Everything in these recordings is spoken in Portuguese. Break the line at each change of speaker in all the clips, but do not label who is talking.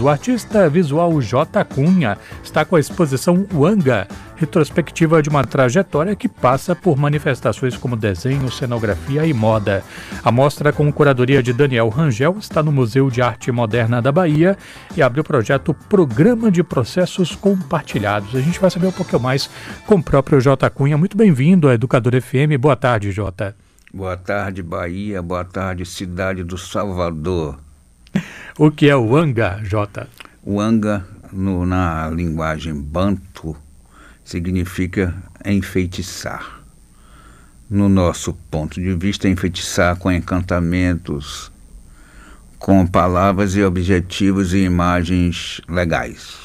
O artista visual J. Cunha está com a exposição Wanga, retrospectiva de uma trajetória que passa por manifestações como desenho, cenografia e moda. A mostra, com curadoria de Daniel Rangel, está no Museu de Arte Moderna da Bahia e abre o projeto Programa de Processos Compartilhados. A gente vai saber um pouquinho mais com o próprio J. Cunha. Muito bem-vindo à Educador FM. Boa tarde, J.
Boa tarde, Bahia. Boa tarde, cidade do Salvador.
O que é o Anga, Jota?
O Anga, no, na linguagem banto, significa enfeitiçar. No nosso ponto de vista, enfeitiçar com encantamentos, com palavras e objetivos e imagens legais.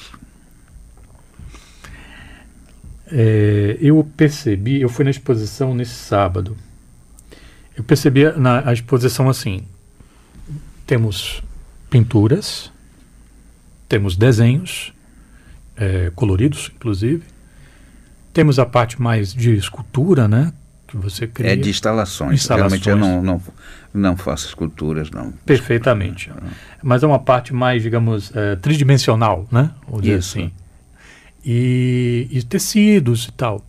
É, eu percebi, eu fui na exposição nesse sábado. Eu percebi na exposição assim: temos pinturas, temos desenhos, é, coloridos, inclusive. Temos a parte mais de escultura, né? Que você cria.
É de instalações. instalações. Realmente eu não, não, não faço esculturas, não.
Perfeitamente. Mas é uma parte mais, digamos, é, tridimensional, né?
Vamos dizer Isso. assim.
E, e tecidos e tal.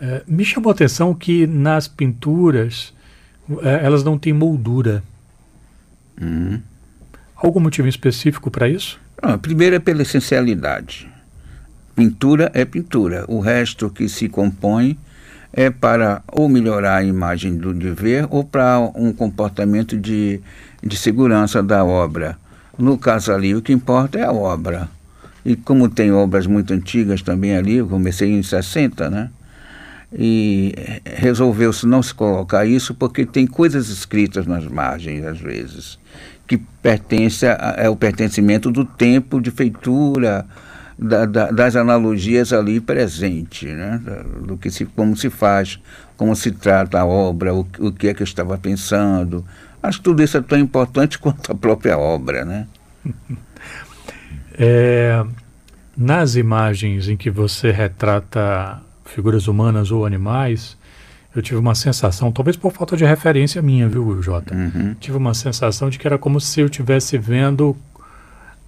É, me chamou a atenção que nas pinturas é, elas não têm moldura.
Uhum.
Algum motivo específico para isso?
Ah, primeiro é pela essencialidade. Pintura é pintura. O resto que se compõe é para ou melhorar a imagem do de ver ou para um comportamento de, de segurança da obra. No caso ali, o que importa é a obra. E como tem obras muito antigas também ali, eu comecei em 60, né? E resolveu-se não se colocar isso porque tem coisas escritas nas margens, às vezes que pertence é o pertencimento do tempo de feitura, da, da, das analogias ali presente, né? do que se, como se faz, como se trata a obra, o, o que é que eu estava pensando. Acho que tudo isso é tão importante quanto a própria obra. Né?
É, nas imagens em que você retrata figuras humanas ou animais, eu tive uma sensação, talvez por falta de referência minha, viu, Jota?
Uhum.
Tive uma sensação de que era como se eu estivesse vendo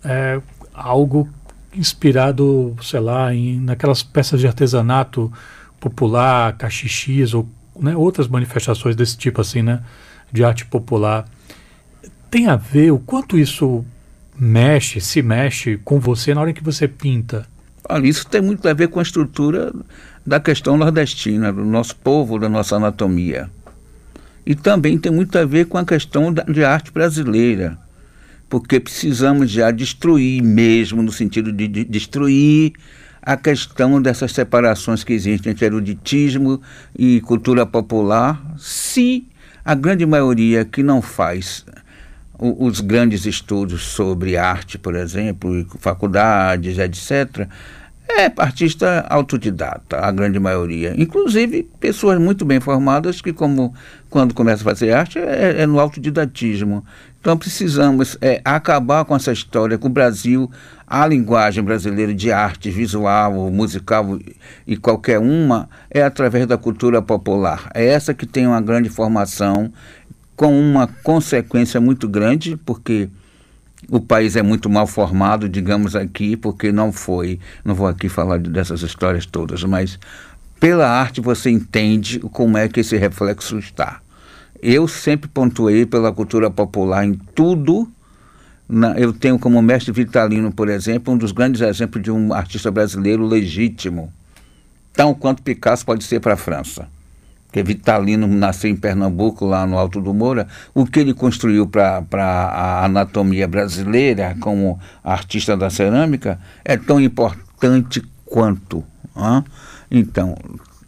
é, algo inspirado, sei lá, em, naquelas peças de artesanato popular, cachixis ou né, outras manifestações desse tipo assim, né, de arte popular. Tem a ver o quanto isso mexe, se mexe com você na hora que você pinta?
Olha, isso tem muito a ver com a estrutura da questão nordestina, do nosso povo, da nossa anatomia. E também tem muito a ver com a questão da, de arte brasileira, porque precisamos já destruir mesmo, no sentido de, de destruir a questão dessas separações que existem entre eruditismo e cultura popular, se a grande maioria que não faz os grandes estudos sobre arte, por exemplo, faculdades, etc., é artista autodidata, a grande maioria. Inclusive pessoas muito bem formadas que, como quando começa a fazer arte, é, é no autodidatismo. Então precisamos é, acabar com essa história que o Brasil, a linguagem brasileira de arte visual, musical e qualquer uma, é através da cultura popular. É essa que tem uma grande formação, com uma consequência muito grande, porque o país é muito mal formado, digamos aqui, porque não foi. Não vou aqui falar dessas histórias todas, mas pela arte você entende como é que esse reflexo está. Eu sempre pontuei pela cultura popular em tudo. Na, eu tenho como mestre Vitalino, por exemplo, um dos grandes exemplos de um artista brasileiro legítimo, tão quanto Picasso pode ser para a França que Vitalino nasceu em Pernambuco, lá no Alto do Moura, o que ele construiu para a anatomia brasileira como artista da cerâmica é tão importante quanto. Hein? Então,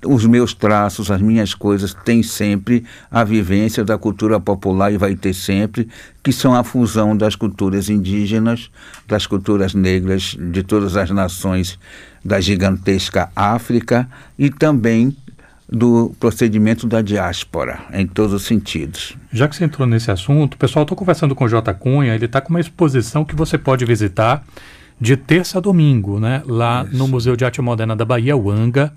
os meus traços, as minhas coisas têm sempre a vivência da cultura popular e vai ter sempre, que são a fusão das culturas indígenas, das culturas negras de todas as nações da gigantesca África e também do procedimento da diáspora, em todos os sentidos.
Já que você entrou nesse assunto, pessoal, estou conversando com o J. Cunha, ele está com uma exposição que você pode visitar de terça a domingo, né? Lá Isso. no Museu de Arte Moderna da Bahia, o ANGA.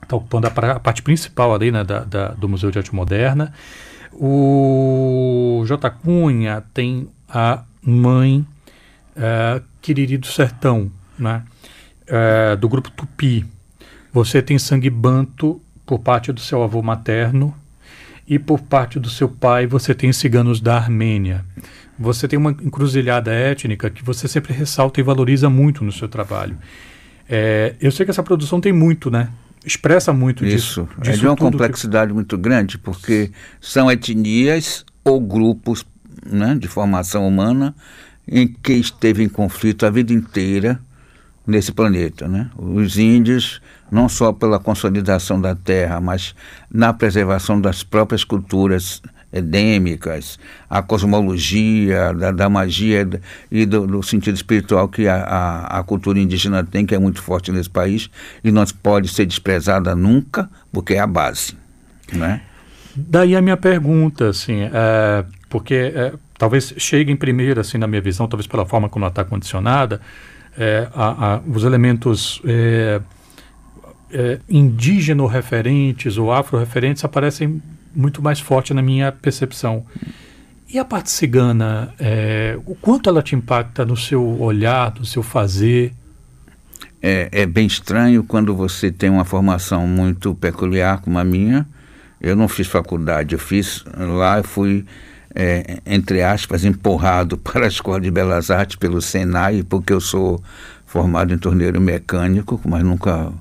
Está ocupando a, a, parte principal ali, né, da, da, do Museu de Arte Moderna. O J. Cunha tem a mãe é, Quiriri do Sertão, né? É, do grupo Tupi. Você tem sangue banto por parte do seu avô materno e por parte do seu pai você tem ciganos da Armênia. Você tem uma encruzilhada étnica que você sempre ressalta e valoriza muito no seu trabalho. É, eu sei que essa produção tem muito, né? Expressa muito
Isso.
disso.
Isso. É de uma complexidade que... muito grande, porque são etnias ou grupos né, de formação humana em que esteve em conflito a vida inteira nesse planeta. Né? Os índios, não só pela consolidação da terra, mas na preservação das próprias culturas endêmicas, a cosmologia, da, da magia e do, do, sentido espiritual que a, a, a, cultura indígena tem, que é muito forte nesse país, e não pode ser desprezada nunca, porque é a base. Né?
Daí a minha pergunta, assim, é, porque é, talvez chegue em primeiro, assim, na minha visão, talvez pela forma como ela está condicionada, é, a, a, os elementos é, é, indígeno-referentes ou afro-referentes aparecem muito mais forte na minha percepção. E a parte cigana, é, o quanto ela te impacta no seu olhar, no seu fazer?
É, é, bem estranho quando você tem uma formação muito peculiar como a minha. Eu não fiz faculdade, eu fiz lá, eu fui, é, entre aspas, empurrado para a Escola de Belas Artes pelo Senai, porque eu sou formado em torneiro mecânico, mas nunca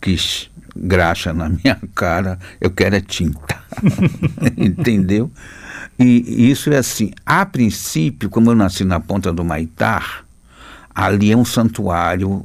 quis graxa na minha cara, eu quero é tinta. Entendeu? E isso é assim, a princípio, como eu nasci na ponta do Maitar, ali é um santuário,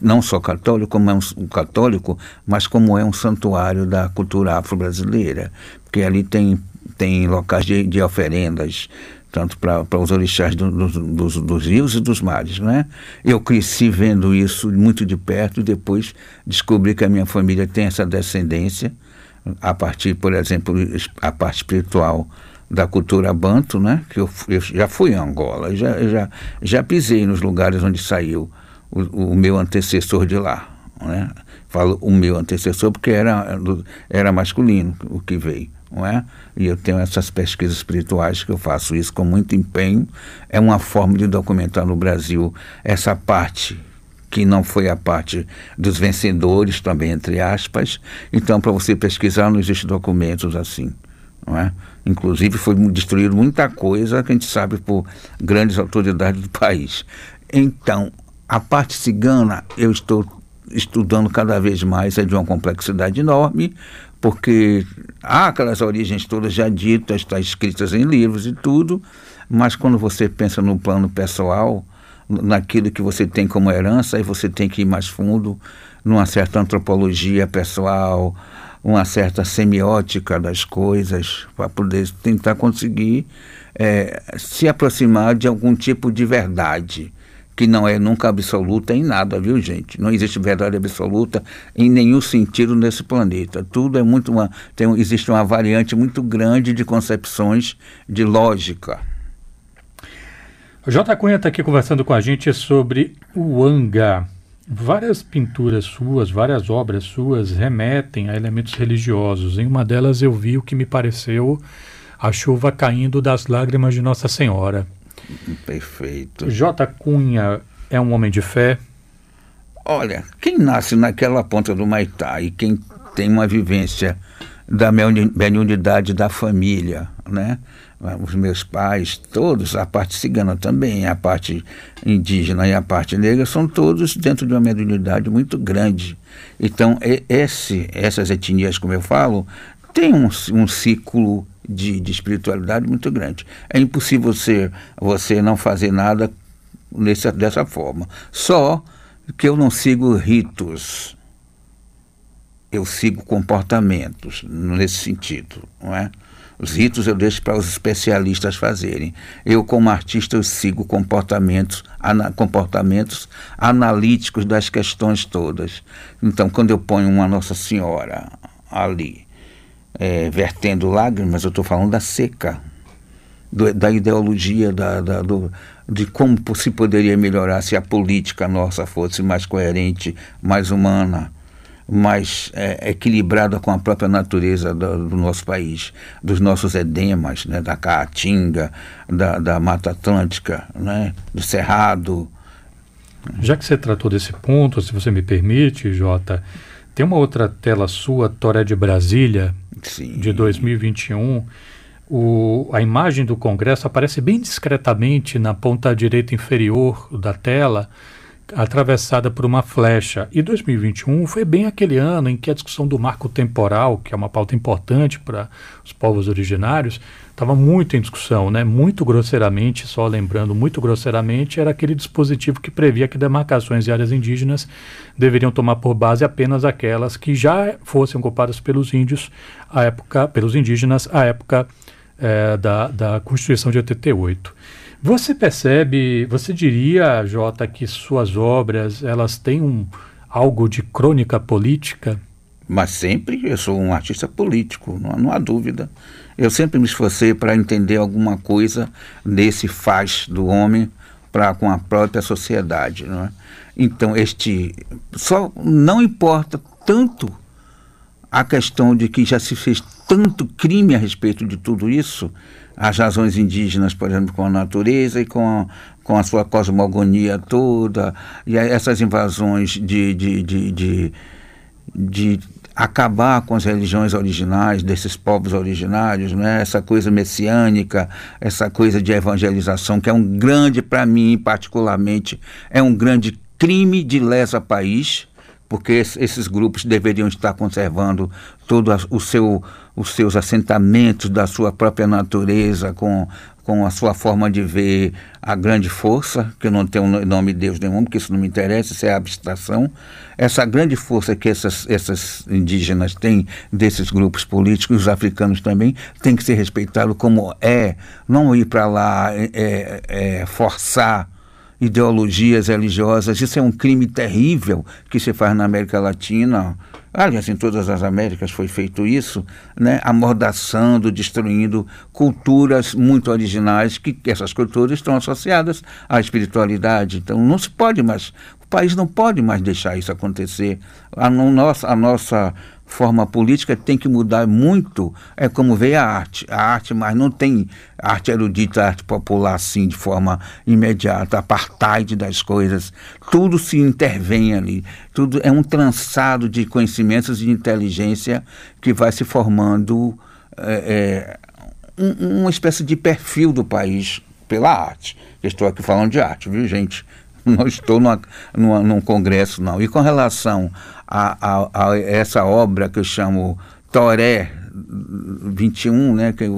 não só católico, como é um, católico, mas como é um santuário da cultura afro-brasileira, porque ali tem, tem locais de, de oferendas, tanto para os orixás do, do, dos, dos rios e dos mares, né? Eu cresci vendo isso muito de perto e depois descobri que a minha família tem essa descendência a partir, por exemplo, a parte espiritual da cultura banto, né? Que eu, eu já fui em Angola, já, já, já pisei nos lugares onde saiu o, o meu antecessor de lá, né? Falo o meu antecessor porque era, era masculino o que veio não é? E eu tenho essas pesquisas espirituais que eu faço isso com muito empenho. É uma forma de documentar no Brasil essa parte que não foi a parte dos vencedores, também entre aspas. Então, para você pesquisar, não existe documentos assim, não é? Inclusive foi destruído muita coisa que a gente sabe por grandes autoridades do país. Então, a parte cigana eu estou estudando cada vez mais, é de uma complexidade enorme, porque há aquelas origens todas já ditas, está escritas em livros e tudo, mas quando você pensa no plano pessoal, naquilo que você tem como herança, aí você tem que ir mais fundo numa certa antropologia pessoal, uma certa semiótica das coisas, para poder tentar conseguir é, se aproximar de algum tipo de verdade que não é nunca absoluta em nada, viu, gente? Não existe verdade absoluta em nenhum sentido nesse planeta. Tudo é muito uma tem existe uma variante muito grande de concepções de lógica.
O J. Cunha está aqui conversando com a gente sobre o Anga. Várias pinturas suas, várias obras suas remetem a elementos religiosos. Em uma delas eu vi o que me pareceu a chuva caindo das lágrimas de Nossa Senhora.
Perfeito.
J. Cunha é um homem de fé?
Olha, quem nasce naquela ponta do Maitá e quem tem uma vivência da mediunidade da família, né? Os meus pais, todos, a parte cigana também, a parte indígena e a parte negra, são todos dentro de uma mediunidade muito grande. Então, esse, essas etnias, como eu falo, têm um, um ciclo de, de espiritualidade muito grande. É impossível você, você não fazer nada nesse, dessa forma. Só que eu não sigo ritos, eu sigo comportamentos nesse sentido, não é? Os ritos eu deixo para os especialistas fazerem. Eu, como artista, eu sigo comportamentos, ana, comportamentos analíticos das questões todas. Então, quando eu ponho uma Nossa Senhora ali, é, vertendo lágrimas, eu estou falando da seca, do, da ideologia, da, da, do, de como se poderia melhorar se a política nossa fosse mais coerente, mais humana. mais é, equilibrada com a própria natureza do, do, nosso país, dos nossos edemas, né, da Caatinga, da, da Mata Atlântica, né, do Cerrado.
Já que você tratou desse ponto, se você me permite, Jota, tem uma outra tela sua, Toré de Brasília, Sim. de 2021. O, a imagem do Congresso aparece bem discretamente na ponta direita inferior da tela atravessada por uma flecha. E 2021 foi bem aquele ano em que a discussão do marco temporal, que é uma pauta importante para os povos originários, estava muito em discussão, né? Muito grosseiramente, só lembrando, muito grosseiramente, era aquele dispositivo que previa que demarcações de áreas indígenas deveriam tomar por base apenas aquelas que já fossem ocupadas pelos índios à época, pelos indígenas à época é, da, da Constituição de 88. Você percebe, você diria, Jota, que suas obras elas têm um, algo de crônica política?
Mas sempre eu sou um artista político, não, não há dúvida. Eu sempre me esforcei para entender alguma coisa desse faz do homem para com a própria sociedade, não é? Então este só não importa tanto a questão de que já se fez tanto crime a respeito de tudo isso, as razões indígenas, por exemplo, com a natureza e com com a sua cosmogonia toda, e essas invasões de, de, de, de, de acabar com as religiões originais desses povos originários, né? essa coisa messiânica, essa coisa de evangelização, que é um grande, para mim particularmente, é um grande crime de lesa país, porque esses grupos deveriam estar conservando todo o seu, os seus assentamentos da sua própria natureza, com, com a sua forma de ver a grande força, que eu não tenho nome de Deus nenhum, porque isso não me interessa, isso é abstração. Essa grande força que essas, essas indígenas têm desses grupos políticos, os africanos também, tem que ser respeitado como é, não ir para lá é, é, é forçar ideologias religiosas. Isso é um crime terrível que se faz na América Latina. Aliás, em todas as Américas foi feito isso, né? amordaçando, destruindo culturas muito originais, que essas culturas estão associadas à espiritualidade. Então não se pode mais, o país não pode mais deixar isso acontecer. A, nossa, a nossa forma política tem que mudar muito. É como veio a arte. A arte, mas não tem arte erudita, arte popular assim, de forma imediata, apartheid das coisas. Tudo se intervém ali. Tudo é um trançado de conhecimentos e de inteligência que vai se formando é, é, um, uma espécie de perfil do país pela arte. estou aqui falando de arte, viu, gente? Não estou numa, numa, num congresso, não. E com relação a, a, a essa obra que eu chamo Toré 21, né, que,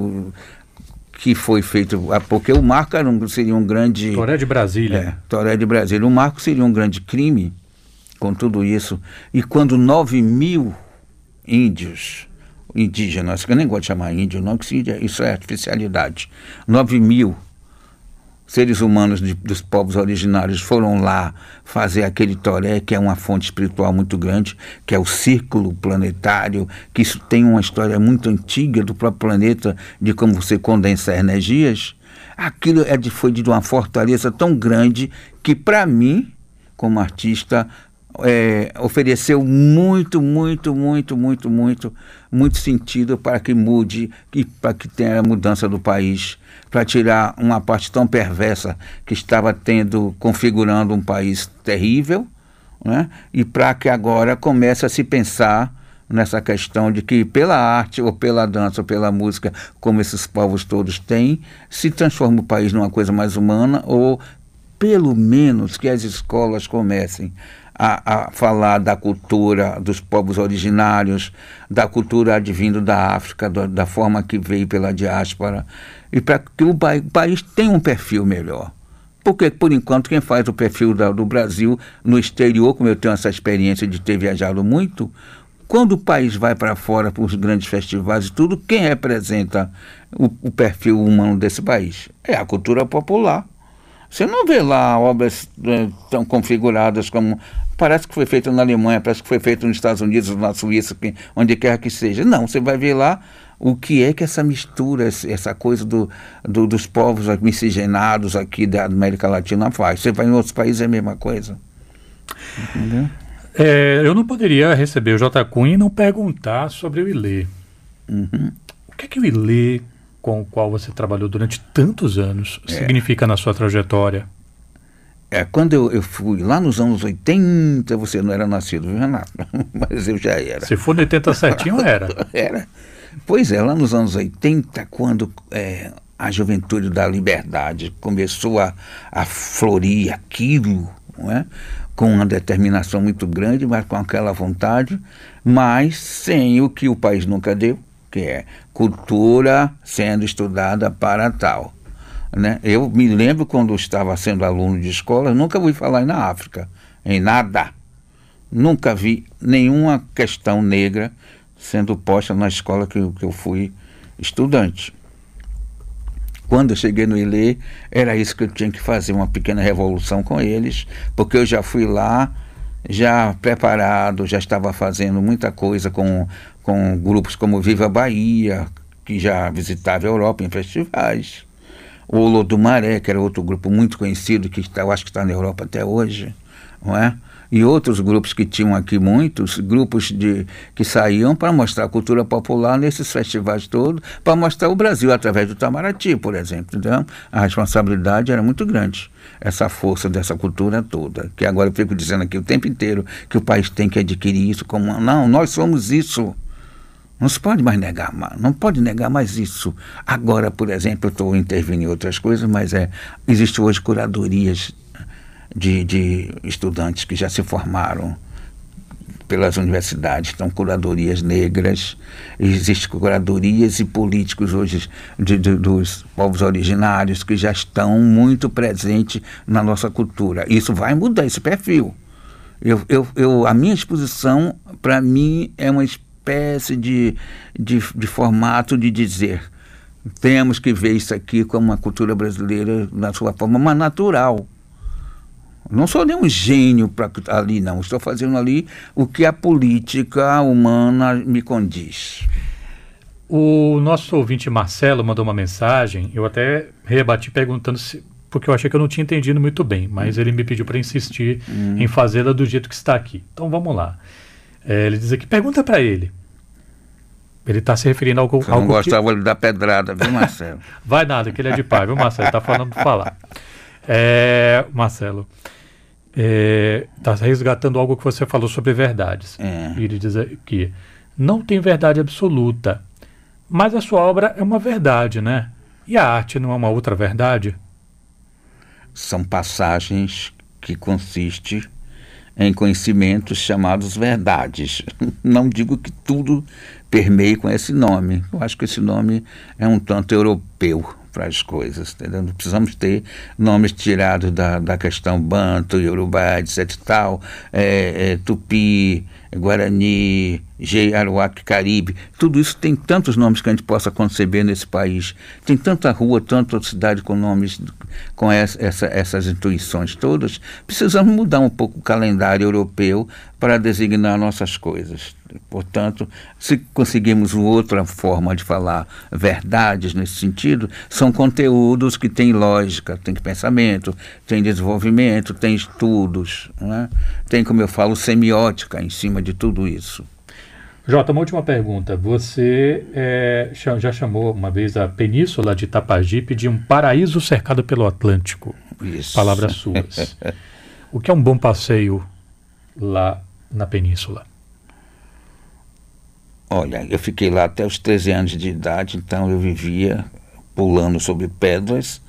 que foi feito, porque o Marco um, seria um grande...
Toré de Brasília. É,
Toré de Brasília. O Marco seria um grande crime com tudo isso. E quando 9 mil índios, indígenas, que eu nem gosto de chamar índio, não, que isso é artificialidade, 9 mil seres humanos de, dos povos originários foram lá fazer aquele toré, que é uma fonte espiritual muito grande, que é o círculo planetário, que isso tem uma história muito antiga do próprio planeta, de como você condensa energias. Aquilo é de, foi de uma fortaleza tão grande que, para mim, como artista, é, ofereceu muito, muito, muito, muito, muito, muito sentido para que mude e para que tenha a mudança do país, para tirar uma parte tão perversa que estava tendo, configurando um país terrível, né? e para que agora comece a se pensar nessa questão de que pela arte ou pela dança ou pela música, como esses povos todos têm, se transforma o país numa coisa mais humana ou pelo menos que as escolas comecem a, a, falar da cultura dos povos originários, da cultura advindo da África, do, da forma que veio pela diáspora, e para que o, país tenha um perfil melhor. Porque, por enquanto, quem faz o perfil da, do Brasil no exterior, como eu tenho essa experiência de ter viajado muito, quando o país vai para fora para os grandes festivais e tudo, quem representa o, o perfil humano desse país? É a cultura popular. Você não vê lá obras é, tão configuradas como parece que foi feito na Alemanha, parece que foi feito nos Estados Unidos, na Suíça, onde quer que seja. Não, você vai ver lá o que é que essa mistura, essa coisa do, do, dos povos miscigenados aqui da América Latina faz. Você vai em outros países é a mesma coisa.
Entendeu? É, eu não poderia receber o J. Cunha e não perguntar sobre o Ilê. Uhum. O que é que o Ilê, com o qual você trabalhou durante tantos anos, é. significa na sua trajetória?
É, quando eu, eu, fui lá nos anos 80, você não era nascido, viu, Renato? Mas eu já era.
Se for no 80 certinho, era.
era. Pois é, lá nos anos 80, quando é, a juventude da liberdade começou a, a florir aquilo, é? com uma determinação muito grande, mas com aquela vontade, mas sem o que o país nunca deu, que é cultura sendo estudada para tal. Né? Eu me lembro quando estava sendo aluno de escola, nunca ouvi falar na África, em nada. Nunca vi nenhuma questão negra sendo posta na escola que, que eu fui estudante. Quando eu cheguei no ILE, era isso que eu tinha que fazer, uma pequena revolução com eles, porque eu já fui lá, já preparado, já estava fazendo muita coisa com, com grupos como Viva Bahia, que já visitava a Europa em festivais. O Olodumaré, que era outro grupo muito conhecido, que está, eu acho que está na Europa até hoje, não é? E outros grupos que tinham aqui muitos, grupos de, que saíam para mostrar a cultura popular nesses festivais todos, para mostrar o Brasil através do Itamaraty, por exemplo. Então, a responsabilidade era muito grande, essa força dessa cultura toda, que agora eu fico dizendo aqui o tempo inteiro que o país tem que adquirir isso como. Não, nós somos isso. Não se pode mais negar, não pode negar mais isso. Agora, por exemplo, eu estou intervindo em outras coisas, mas é, existe hoje curadorias de, de estudantes que já se formaram pelas universidades, então curadorias negras, existem curadorias e políticos hoje de, de, dos povos originários que já estão muito presentes na nossa cultura. Isso vai mudar esse perfil. Eu, eu, eu a minha exposição, para mim, é uma espécie de, de, de formato de dizer temos que ver isso aqui como uma cultura brasileira na sua forma mais natural. Não sou nenhum gênio para ali, não. Estou fazendo ali o que a política humana me condiz.
O nosso ouvinte Marcelo mandou uma mensagem, eu até rebati perguntando se. Porque eu achei que eu não tinha entendido muito bem, mas ele me pediu para insistir hum. em fazê-la do jeito que está aqui. Então vamos lá. É, ele diz aqui: pergunta para ele. Ele está se referindo ao.
Eu não gostava que... da pedrada, viu, Marcelo?
Vai nada, que ele é de pai, viu, Marcelo? Está falando para falar. É, Marcelo, está é, resgatando algo que você falou sobre verdades. É. Ele diz aqui: não tem verdade absoluta, mas a sua obra é uma verdade, né? E a arte não é uma outra verdade?
São passagens que consistem em conhecimentos chamados verdades. Não digo que tudo permeie com esse nome. Eu acho que esse nome é um tanto europeu para as coisas. Entendeu? Precisamos ter nomes tirados da, da questão banto, yorubá, etc. Tal, é, é, tupi, guarani, Aruac, Caribe. Tudo isso tem tantos nomes que a gente possa conceber nesse país. Tem tanta rua, tanta cidade com nomes, com essa, essa, essas intuições todas. Precisamos mudar um pouco o calendário europeu para designar nossas coisas. Portanto, se conseguimos outra forma de falar verdades nesse sentido, são conteúdos que têm lógica, têm pensamento, têm desenvolvimento, têm estudos, né? tem, como eu falo, semiótica em cima de tudo isso.
Jota, uma última pergunta. Você é, já chamou uma vez a península de Itapajipe de um paraíso cercado pelo Atlântico. Isso. Palavras suas. o que é um bom passeio lá na península?
Olha, eu fiquei lá até os 13 anos de idade, então eu vivia pulando sobre pedras,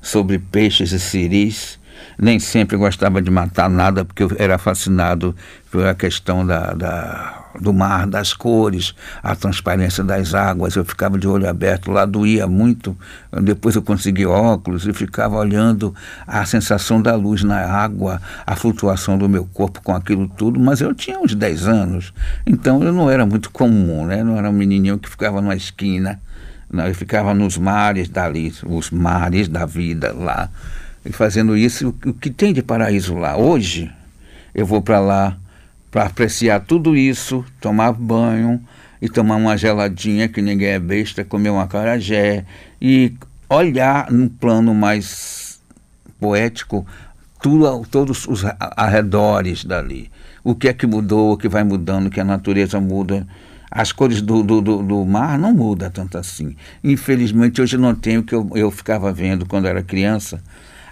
sobre peixes e ciris. Nem sempre gostava de matar nada, porque eu era fascinado pela questão da, da do mar, das cores, a transparência das águas. Eu ficava de olho aberto, lá doía muito. Depois eu consegui óculos e ficava olhando a sensação da luz na água, a flutuação do meu corpo com aquilo tudo. Mas eu tinha uns 10 anos, então eu não era muito comum, né? Não era um menininho que ficava numa esquina. Não, eu ficava nos mares dali, os mares da vida lá. E fazendo isso, o que tem de paraíso lá? Hoje, eu vou para lá para apreciar tudo isso, tomar banho e tomar uma geladinha, que ninguém é besta, comer uma carajé e olhar num plano mais poético tudo, todos os arredores dali. O que é que mudou, o que vai mudando, que a natureza muda. As cores do, do, do, do mar não mudam tanto assim. Infelizmente, hoje não tenho o que eu, eu ficava vendo quando era criança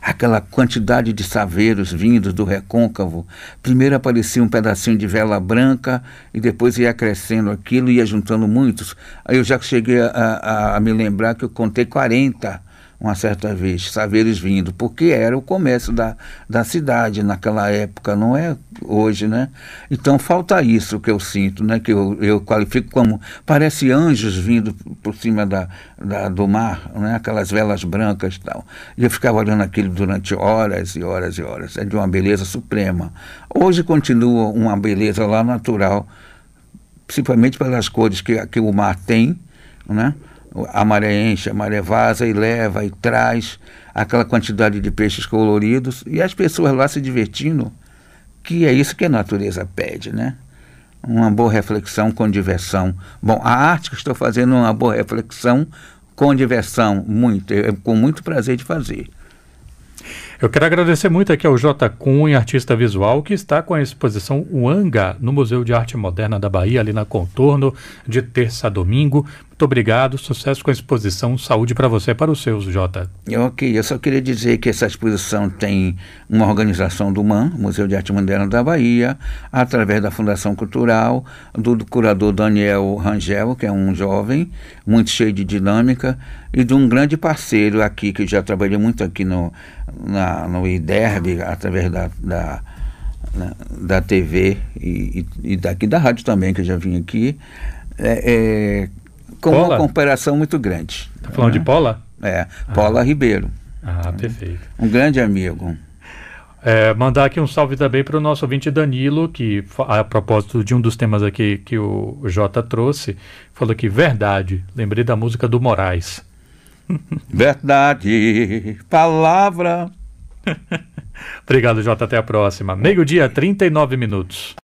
aquela quantidade de saveiros vindos do recôncavo. Primeiro aparecia um pedacinho de vela branca e depois ia crescendo aquilo, ia juntando muitos. Aí eu já cheguei a, a, a me lembrar que eu contei 40 uma certa vez, Saveiros vindo, porque era o comércio da, da cidade naquela época, não é hoje, né? Então falta isso que eu sinto, né? Que eu, eu qualifico como, parece anjos vindo por cima da, da, do mar, né? Aquelas velas brancas e tal. E eu ficava olhando aquilo durante horas e horas e horas, é de uma beleza suprema. Hoje continua uma beleza lá natural, principalmente pelas cores que, que o mar tem, né? A maré enche, a maré vaza e leva e traz aquela quantidade de peixes coloridos e as pessoas lá se divertindo, que é isso que a natureza pede, né? Uma boa reflexão com diversão. Bom, a arte que estou fazendo é uma boa reflexão com diversão, muito, é, com muito prazer de fazer.
Eu quero agradecer muito aqui ao J. Cunha, artista visual, que está com a exposição Uanga no Museu de Arte Moderna da Bahia, ali na Contorno, de terça a domingo. Muito obrigado, sucesso com a exposição, saúde para você e para os seus, Jota.
Ok, eu só queria dizer que essa exposição tem uma organização do MAN, Museu de Arte Moderna da Bahia, através da Fundação Cultural, do curador Daniel Rangel, que é um jovem, muito cheio de dinâmica, e de um grande parceiro aqui, que já trabalhei muito aqui no, na, no IDERB, através da, da da TV e, e, daqui da rádio também, que eu já vim aqui, é, é, com uma comparação muito grande.
Tá falando né? de Paula?
É, Paula ah. Ribeiro.
Ah, perfeito.
Um grande amigo.
É, mandar aqui um salve também para o nosso ouvinte Danilo, que a propósito de um dos temas aqui que o Jota trouxe, falou que verdade, lembrei da música do Moraes.
Verdade, palavra.
Obrigado, Jota. Até a próxima. Meio-dia, 39 minutos.